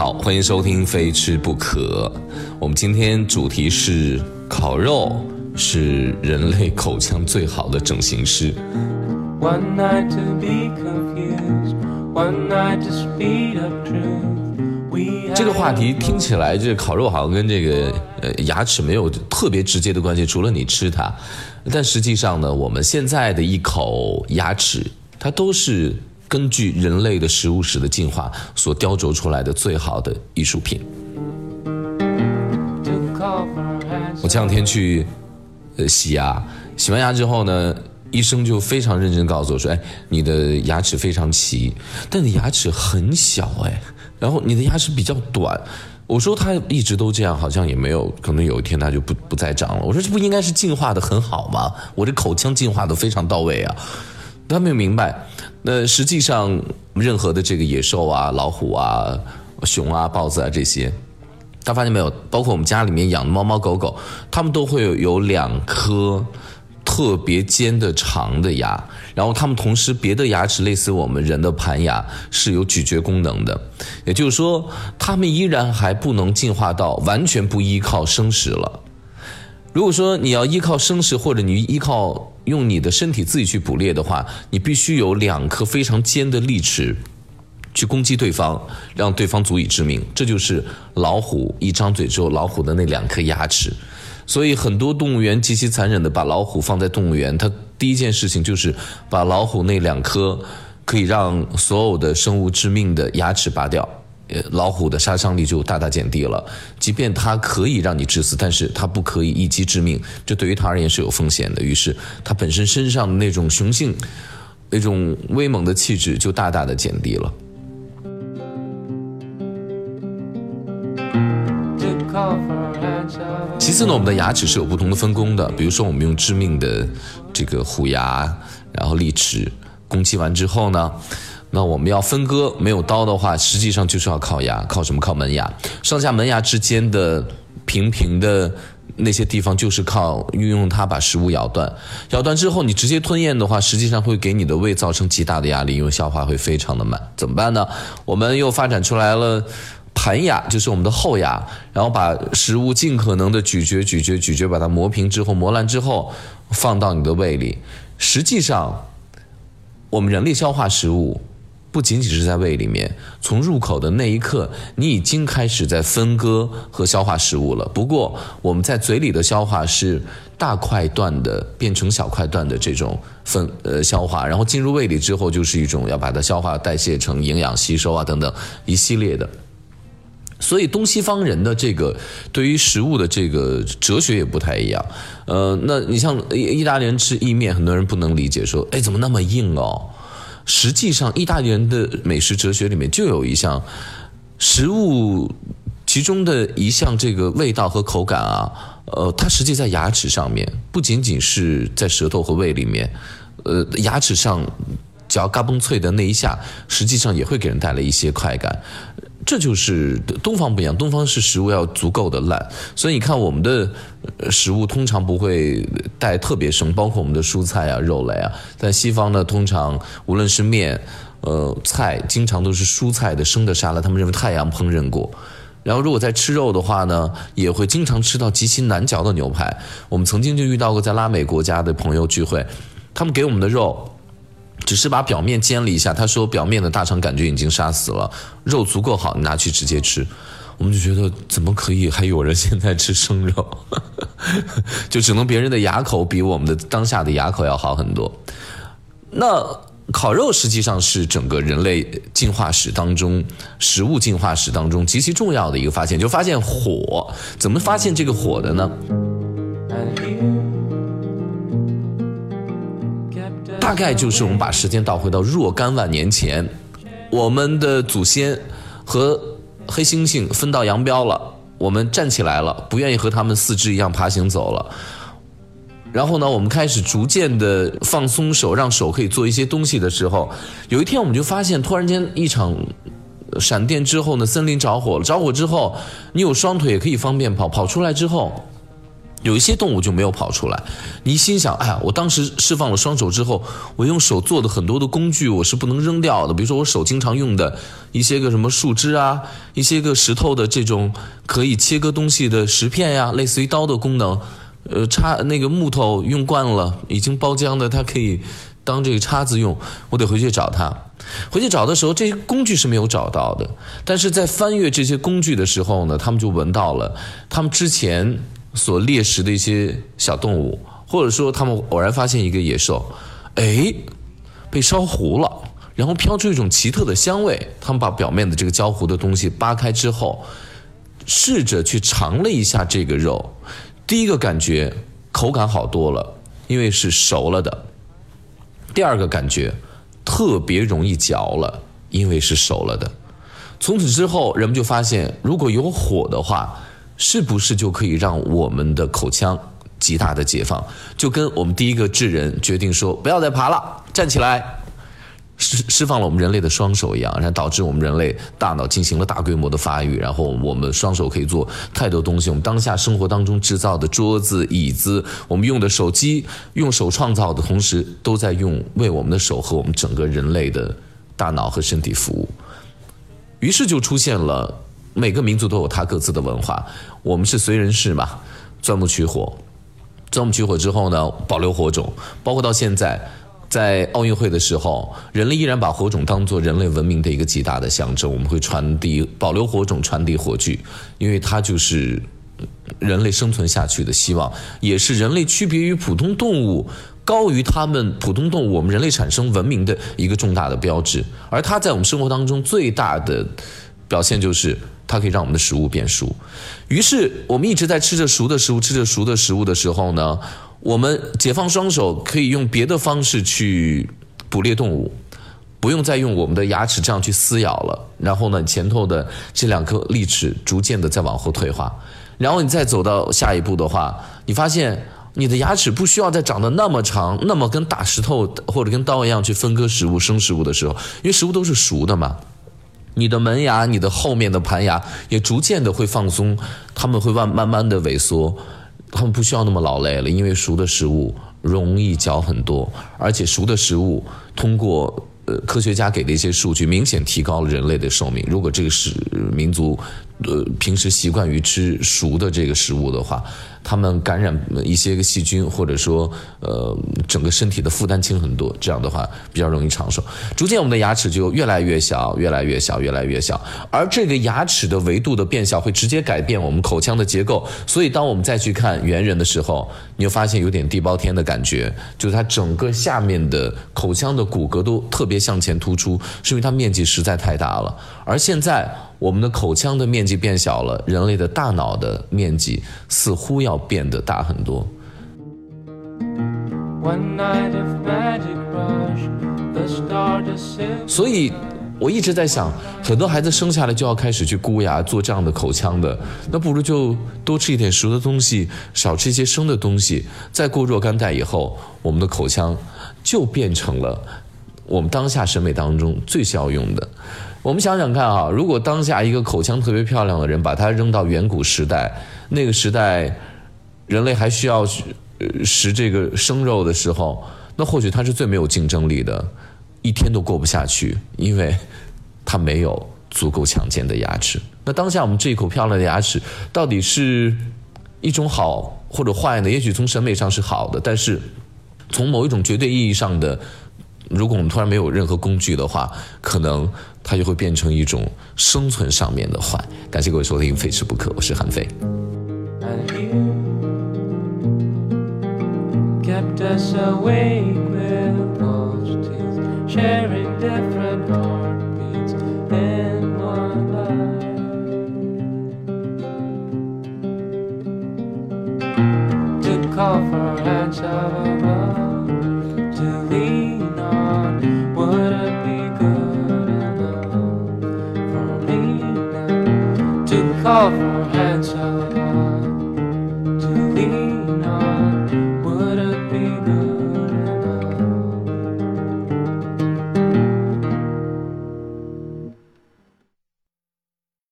好，欢迎收听《非吃不可》。我们今天主题是烤肉是人类口腔最好的整形师。One night to be confused, one night to speed up truth. 这个话题听起来，这烤肉好像跟这个呃牙齿没有特别直接的关系，除了你吃它。但实际上呢，我们现在的一口牙齿，它都是。根据人类的食物史的进化所雕琢出来的最好的艺术品。我前两天去，呃，洗牙，洗完牙之后呢，医生就非常认真告诉我说：“哎，你的牙齿非常齐，但你牙齿很小，哎，然后你的牙齿比较短。”我说他一直都这样，好像也没有，可能有一天他就不不再长了。我说这不应该是进化的很好吗？我这口腔进化的非常到位啊。他没有明白，那实际上任何的这个野兽啊、老虎啊、熊啊、豹子啊这些，他发现没有？包括我们家里面养的猫猫狗狗，它们都会有有两颗特别尖的长的牙，然后它们同时别的牙齿类似我们人的盘牙是有咀嚼功能的，也就是说，它们依然还不能进化到完全不依靠生食了。如果说你要依靠生食，或者你依靠用你的身体自己去捕猎的话，你必须有两颗非常尖的利齿，去攻击对方，让对方足以致命。这就是老虎一张嘴之后，老虎的那两颗牙齿。所以很多动物园极其残忍的把老虎放在动物园，它第一件事情就是把老虎那两颗可以让所有的生物致命的牙齿拔掉。老虎的杀伤力就大大减低了。即便它可以让你致死，但是它不可以一击致命，这对于它而言是有风险的。于是，它本身身上的那种雄性、那种威猛的气质就大大的减低了。其次呢，我们的牙齿是有不同的分工的。比如说，我们用致命的这个虎牙，然后利齿攻击完之后呢？那我们要分割，没有刀的话，实际上就是要靠牙，靠什么？靠门牙。上下门牙之间的平平的那些地方，就是靠运用它把食物咬断。咬断之后，你直接吞咽的话，实际上会给你的胃造成极大的压力，因为消化会非常的慢。怎么办呢？我们又发展出来了盘牙，就是我们的后牙，然后把食物尽可能的咀嚼、咀嚼、咀嚼，把它磨平之后，磨烂之后，放到你的胃里。实际上，我们人类消化食物。不仅仅是在胃里面，从入口的那一刻，你已经开始在分割和消化食物了。不过，我们在嘴里的消化是大块段的变成小块段的这种分呃消化，然后进入胃里之后，就是一种要把它消化代谢成营养吸收啊等等一系列的。所以，东西方人的这个对于食物的这个哲学也不太一样。呃，那你像意大利人吃意面，很多人不能理解，说哎怎么那么硬哦？实际上，意大利人的美食哲学里面就有一项食物，其中的一项这个味道和口感啊，呃，它实际在牙齿上面，不仅仅是在舌头和胃里面，呃，牙齿上嚼嘎嘣脆的那一下，实际上也会给人带来一些快感。这就是东方不一样，东方是食物要足够的烂，所以你看我们的食物通常不会带特别生，包括我们的蔬菜啊、肉类啊。在西方呢，通常无论是面、呃菜，经常都是蔬菜的生的沙拉，他们认为太阳烹饪过。然后如果在吃肉的话呢，也会经常吃到极其难嚼的牛排。我们曾经就遇到过在拉美国家的朋友聚会，他们给我们的肉。只是把表面煎了一下，他说表面的大肠杆菌已经杀死了，肉足够好，你拿去直接吃。我们就觉得怎么可以还有人现在吃生肉？就只能别人的牙口比我们的当下的牙口要好很多。那烤肉实际上是整个人类进化史当中食物进化史当中极其重要的一个发现，就发现火。怎么发现这个火的呢？大概就是我们把时间倒回到若干万年前，我们的祖先和黑猩猩分道扬镳了，我们站起来了，不愿意和他们四肢一样爬行走了。然后呢，我们开始逐渐的放松手，让手可以做一些东西的时候，有一天我们就发现，突然间一场闪电之后呢，森林着火了。着火之后，你有双腿也可以方便跑，跑出来之后。有一些动物就没有跑出来。你心想，哎呀，我当时释放了双手之后，我用手做的很多的工具我是不能扔掉的，比如说我手经常用的一些个什么树枝啊，一些个石头的这种可以切割东西的石片呀，类似于刀的功能。呃，叉那个木头用惯了，已经包浆的，它可以当这个叉子用。我得回去找它。回去找的时候，这些工具是没有找到的。但是在翻阅这些工具的时候呢，他们就闻到了他们之前所猎食的一些小动物，或者说他们偶然发现一个野兽，哎，被烧糊了，然后飘出一种奇特的香味。他们把表面的这个焦糊的东西扒开之后，试着去尝了一下这个肉。第一个感觉口感好多了，因为是熟了的。第二个感觉。特别容易嚼了，因为是熟了的。从此之后，人们就发现，如果有火的话，是不是就可以让我们的口腔极大的解放？就跟我们第一个智人决定说不要再爬了，站起来。释释放了我们人类的双手一样，然后导致我们人类大脑进行了大规模的发育，然后我们双手可以做太多东西。我们当下生活当中制造的桌子、椅子，我们用的手机，用手创造的同时，都在用为我们的手和我们整个人类的大脑和身体服务。于是就出现了每个民族都有它各自的文化。我们是燧人氏嘛，钻木取火，钻木取火之后呢，保留火种，包括到现在。在奥运会的时候，人类依然把火种当做人类文明的一个极大的象征。我们会传递、保留火种，传递火炬，因为它就是人类生存下去的希望，也是人类区别于普通动物、高于他们普通动物，我们人类产生文明的一个重大的标志。而它在我们生活当中最大的表现就是，它可以让我们的食物变熟。于是，我们一直在吃着熟的食物，吃着熟的食物的时候呢？我们解放双手，可以用别的方式去捕猎动物，不用再用我们的牙齿这样去撕咬了。然后呢，前头的这两颗利齿逐渐的在往后退化。然后你再走到下一步的话，你发现你的牙齿不需要再长得那么长，那么跟大石头或者跟刀一样去分割食物、生食物的时候，因为食物都是熟的嘛。你的门牙、你的后面的盘牙也逐渐的会放松，它们会慢慢慢的萎缩。他们不需要那么劳累了，因为熟的食物容易嚼很多，而且熟的食物通过呃科学家给的一些数据，明显提高了人类的寿命。如果这个是民族。呃，平时习惯于吃熟的这个食物的话，他们感染一些个细菌，或者说呃，整个身体的负担轻很多。这样的话比较容易长寿。逐渐我们的牙齿就越来越小，越来越小，越来越小。而这个牙齿的维度的变小，会直接改变我们口腔的结构。所以当我们再去看猿人的时候，你就发现有点地包天的感觉，就是它整个下面的口腔的骨骼都特别向前突出，是因为它面积实在太大了。而现在。我们的口腔的面积变小了，人类的大脑的面积似乎要变得大很多。所以，我一直在想，很多孩子生下来就要开始去箍牙做这样的口腔的，那不如就多吃一点熟的东西，少吃一些生的东西。再过若干代以后，我们的口腔就变成了我们当下审美当中最需要用的。我们想想看啊，如果当下一个口腔特别漂亮的人，把他扔到远古时代，那个时代，人类还需要食这个生肉的时候，那或许他是最没有竞争力的，一天都过不下去，因为他没有足够强健的牙齿。那当下我们这一口漂亮的牙齿，到底是一种好或者坏呢？也许从审美上是好的，但是从某一种绝对意义上的。如果我们突然没有任何工具的话，可能它就会变成一种生存上面的坏。感谢各位收听《非吃不可》，我是韩非 us awake with pulse teeth, sharing different heartbeats in one life. To call for hands of above, to lean on, would it be good enough for me now? To call for